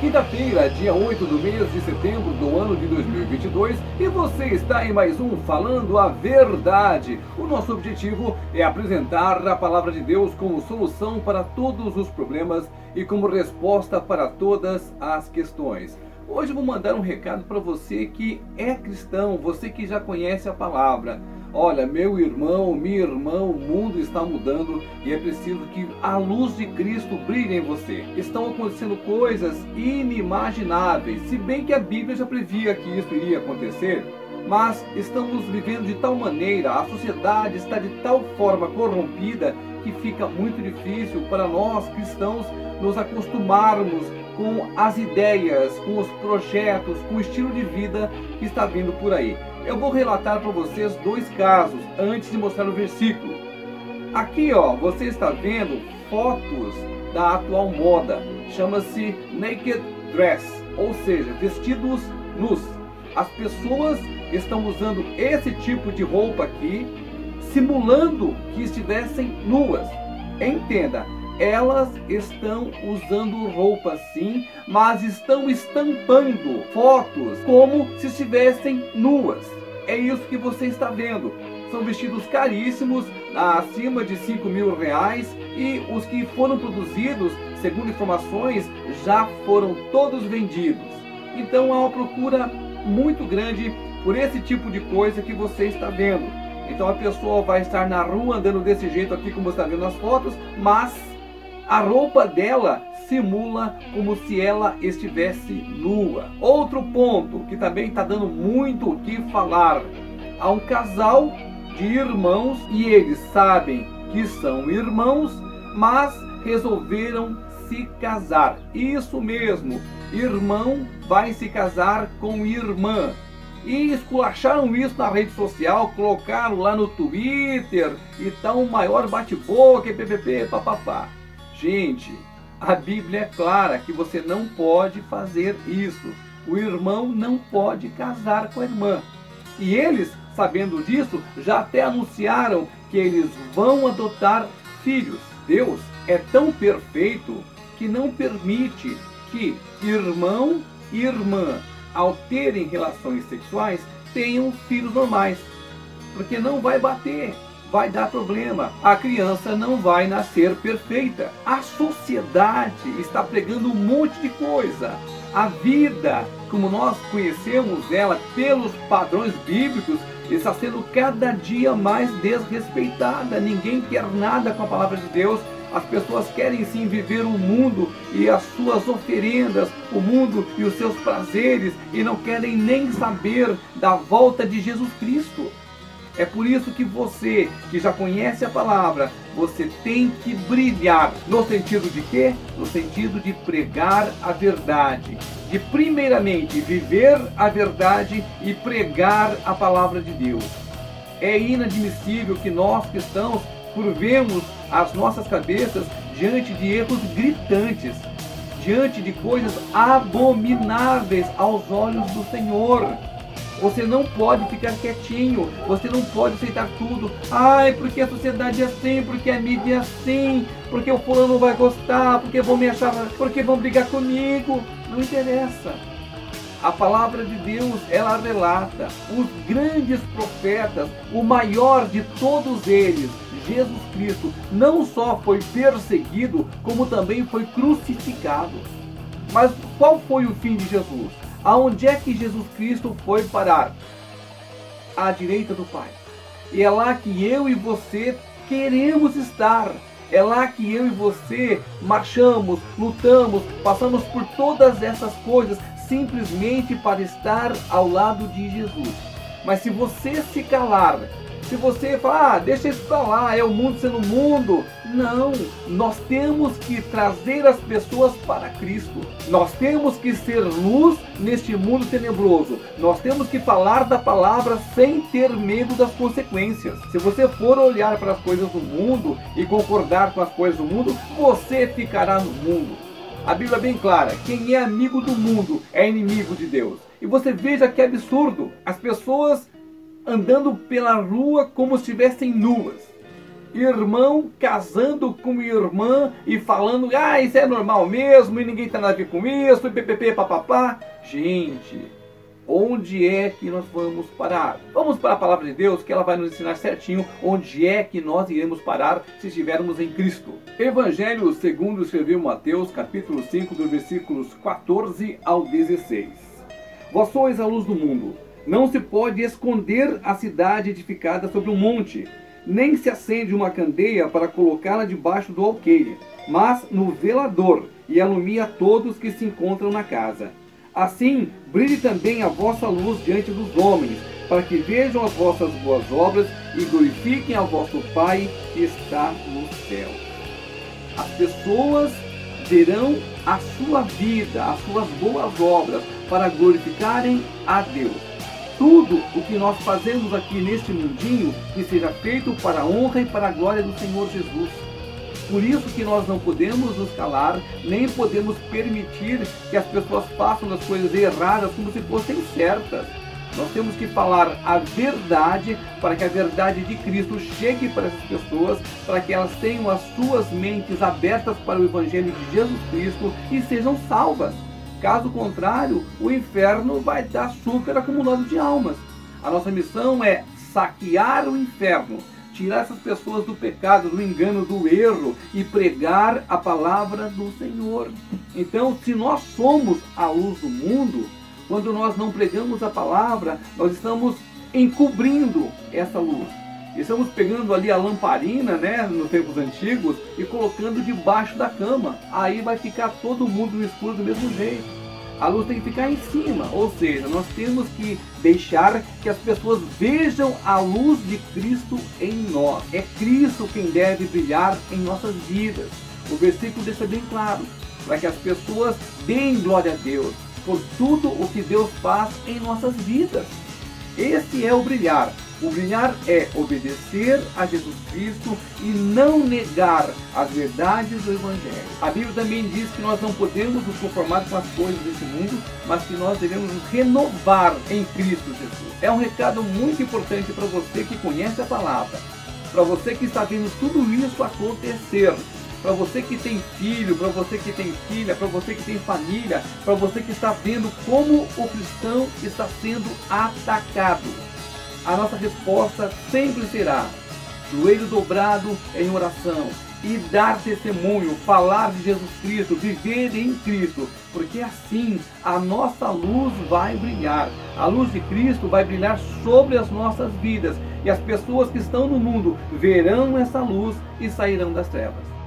Quinta-feira, dia 8 do mês de setembro do ano de 2022, e você está em mais um Falando a Verdade. O nosso objetivo é apresentar a palavra de Deus como solução para todos os problemas e como resposta para todas as questões. Hoje vou mandar um recado para você que é cristão, você que já conhece a palavra. Olha, meu irmão, minha irmã, o mundo está mudando e é preciso que a luz de Cristo brilhe em você. Estão acontecendo coisas inimagináveis, se bem que a Bíblia já previa que isso iria acontecer. Mas estamos vivendo de tal maneira, a sociedade está de tal forma corrompida que fica muito difícil para nós cristãos nos acostumarmos com as ideias, com os projetos, com o estilo de vida que está vindo por aí. Eu vou relatar para vocês dois casos antes de mostrar o versículo. Aqui, ó, você está vendo fotos da atual moda. Chama-se naked dress, ou seja, vestidos nus. As pessoas estão usando esse tipo de roupa aqui, simulando que estivessem nuas. Entenda, elas estão usando roupa sim, mas estão estampando fotos como se estivessem nuas. É isso que você está vendo. São vestidos caríssimos, acima de 5 mil reais, e os que foram produzidos, segundo informações, já foram todos vendidos. Então há uma procura muito grande por esse tipo de coisa que você está vendo. Então a pessoa vai estar na rua andando desse jeito aqui, como você está vendo nas fotos, mas a roupa dela simula como se ela estivesse nua. Outro ponto que também está dando muito o que falar: há um casal de irmãos e eles sabem que são irmãos, mas resolveram se casar. Isso mesmo, irmão vai se casar com irmã. E esculacharam isso na rede social, colocaram lá no Twitter e tá um maior bate-boca, ppp, papapá. Gente, a Bíblia é clara que você não pode fazer isso. O irmão não pode casar com a irmã. E eles, sabendo disso, já até anunciaram que eles vão adotar filhos. Deus é tão perfeito que não permite que irmão e irmã, ao terem relações sexuais, tenham filhos normais. Porque não vai bater vai dar problema. A criança não vai nascer perfeita. A sociedade está pregando um monte de coisa. A vida, como nós conhecemos ela pelos padrões bíblicos, está sendo cada dia mais desrespeitada. Ninguém quer nada com a palavra de Deus. As pessoas querem sim viver o mundo e as suas oferendas, o mundo e os seus prazeres, e não querem nem saber da volta de Jesus Cristo. É por isso que você, que já conhece a palavra, você tem que brilhar. No sentido de quê? No sentido de pregar a verdade. De primeiramente viver a verdade e pregar a palavra de Deus. É inadmissível que nós cristãos curvemos as nossas cabeças diante de erros gritantes, diante de coisas abomináveis aos olhos do Senhor. Você não pode ficar quietinho, você não pode aceitar tudo. Ai, porque a sociedade é assim, porque a mídia é assim, porque o fulano não vai gostar, porque vão me achar, porque vão brigar comigo. Não interessa. A palavra de Deus, ela relata os grandes profetas, o maior de todos eles, Jesus Cristo, não só foi perseguido, como também foi crucificado. Mas qual foi o fim de Jesus? Aonde é que Jesus Cristo foi parar? À direita do Pai. E é lá que eu e você queremos estar. É lá que eu e você marchamos, lutamos, passamos por todas essas coisas simplesmente para estar ao lado de Jesus. Mas se você se calar, se você falar, ah, deixa isso para lá, é o mundo sendo mundo. Não, nós temos que trazer as pessoas para Cristo. Nós temos que ser luz neste mundo tenebroso. Nós temos que falar da palavra sem ter medo das consequências. Se você for olhar para as coisas do mundo e concordar com as coisas do mundo, você ficará no mundo. A Bíblia é bem clara: quem é amigo do mundo é inimigo de Deus. E você veja que absurdo. As pessoas andando pela rua como se estivessem nuas. irmão casando com irmã e falando, ah, isso é normal mesmo, e ninguém tem nada a ver com isso, e ppp, papapá. Gente, onde é que nós vamos parar? Vamos para a palavra de Deus, que ela vai nos ensinar certinho onde é que nós iremos parar se estivermos em Cristo. Evangelho segundo escreveu Mateus, capítulo 5, dos versículos 14 ao 16. Vós sois a luz do mundo. Não se pode esconder a cidade edificada sobre um monte nem se acende uma candeia para colocá-la debaixo do alqueire, mas no velador, e alumia todos que se encontram na casa. Assim, brilhe também a vossa luz diante dos homens, para que vejam as vossas boas obras e glorifiquem a vosso Pai que está no céu. As pessoas verão a sua vida, as suas boas obras, para glorificarem a Deus tudo o que nós fazemos aqui neste mundinho que seja feito para a honra e para a glória do Senhor Jesus. Por isso que nós não podemos nos calar, nem podemos permitir que as pessoas façam as coisas erradas como se fossem certas. Nós temos que falar a verdade para que a verdade de Cristo chegue para essas pessoas, para que elas tenham as suas mentes abertas para o Evangelho de Jesus Cristo e sejam salvas. Caso contrário, o inferno vai dar super acumulado de almas. A nossa missão é saquear o inferno, tirar essas pessoas do pecado, do engano, do erro e pregar a palavra do Senhor. Então, se nós somos a luz do mundo, quando nós não pregamos a palavra, nós estamos encobrindo essa luz. Estamos pegando ali a lamparina, né, nos tempos antigos, e colocando debaixo da cama. Aí vai ficar todo mundo no escuro do mesmo jeito. A luz tem que ficar em cima, ou seja, nós temos que deixar que as pessoas vejam a luz de Cristo em nós. É Cristo quem deve brilhar em nossas vidas. O versículo deixa bem claro, para que as pessoas deem glória a Deus por tudo o que Deus faz em nossas vidas. Esse é o brilhar. O brilhar é obedecer a Jesus Cristo e não negar as verdades do Evangelho. A Bíblia também diz que nós não podemos nos conformar com as coisas desse mundo, mas que nós devemos nos renovar em Cristo Jesus. É um recado muito importante para você que conhece a palavra, para você que está vendo tudo isso acontecer para você que tem filho, para você que tem filha, para você que tem família, para você que está vendo como o cristão está sendo atacado. A nossa resposta sempre será joelho dobrado em oração e dar testemunho, falar de Jesus Cristo, viver em Cristo, porque assim a nossa luz vai brilhar. A luz de Cristo vai brilhar sobre as nossas vidas e as pessoas que estão no mundo verão essa luz e sairão das trevas.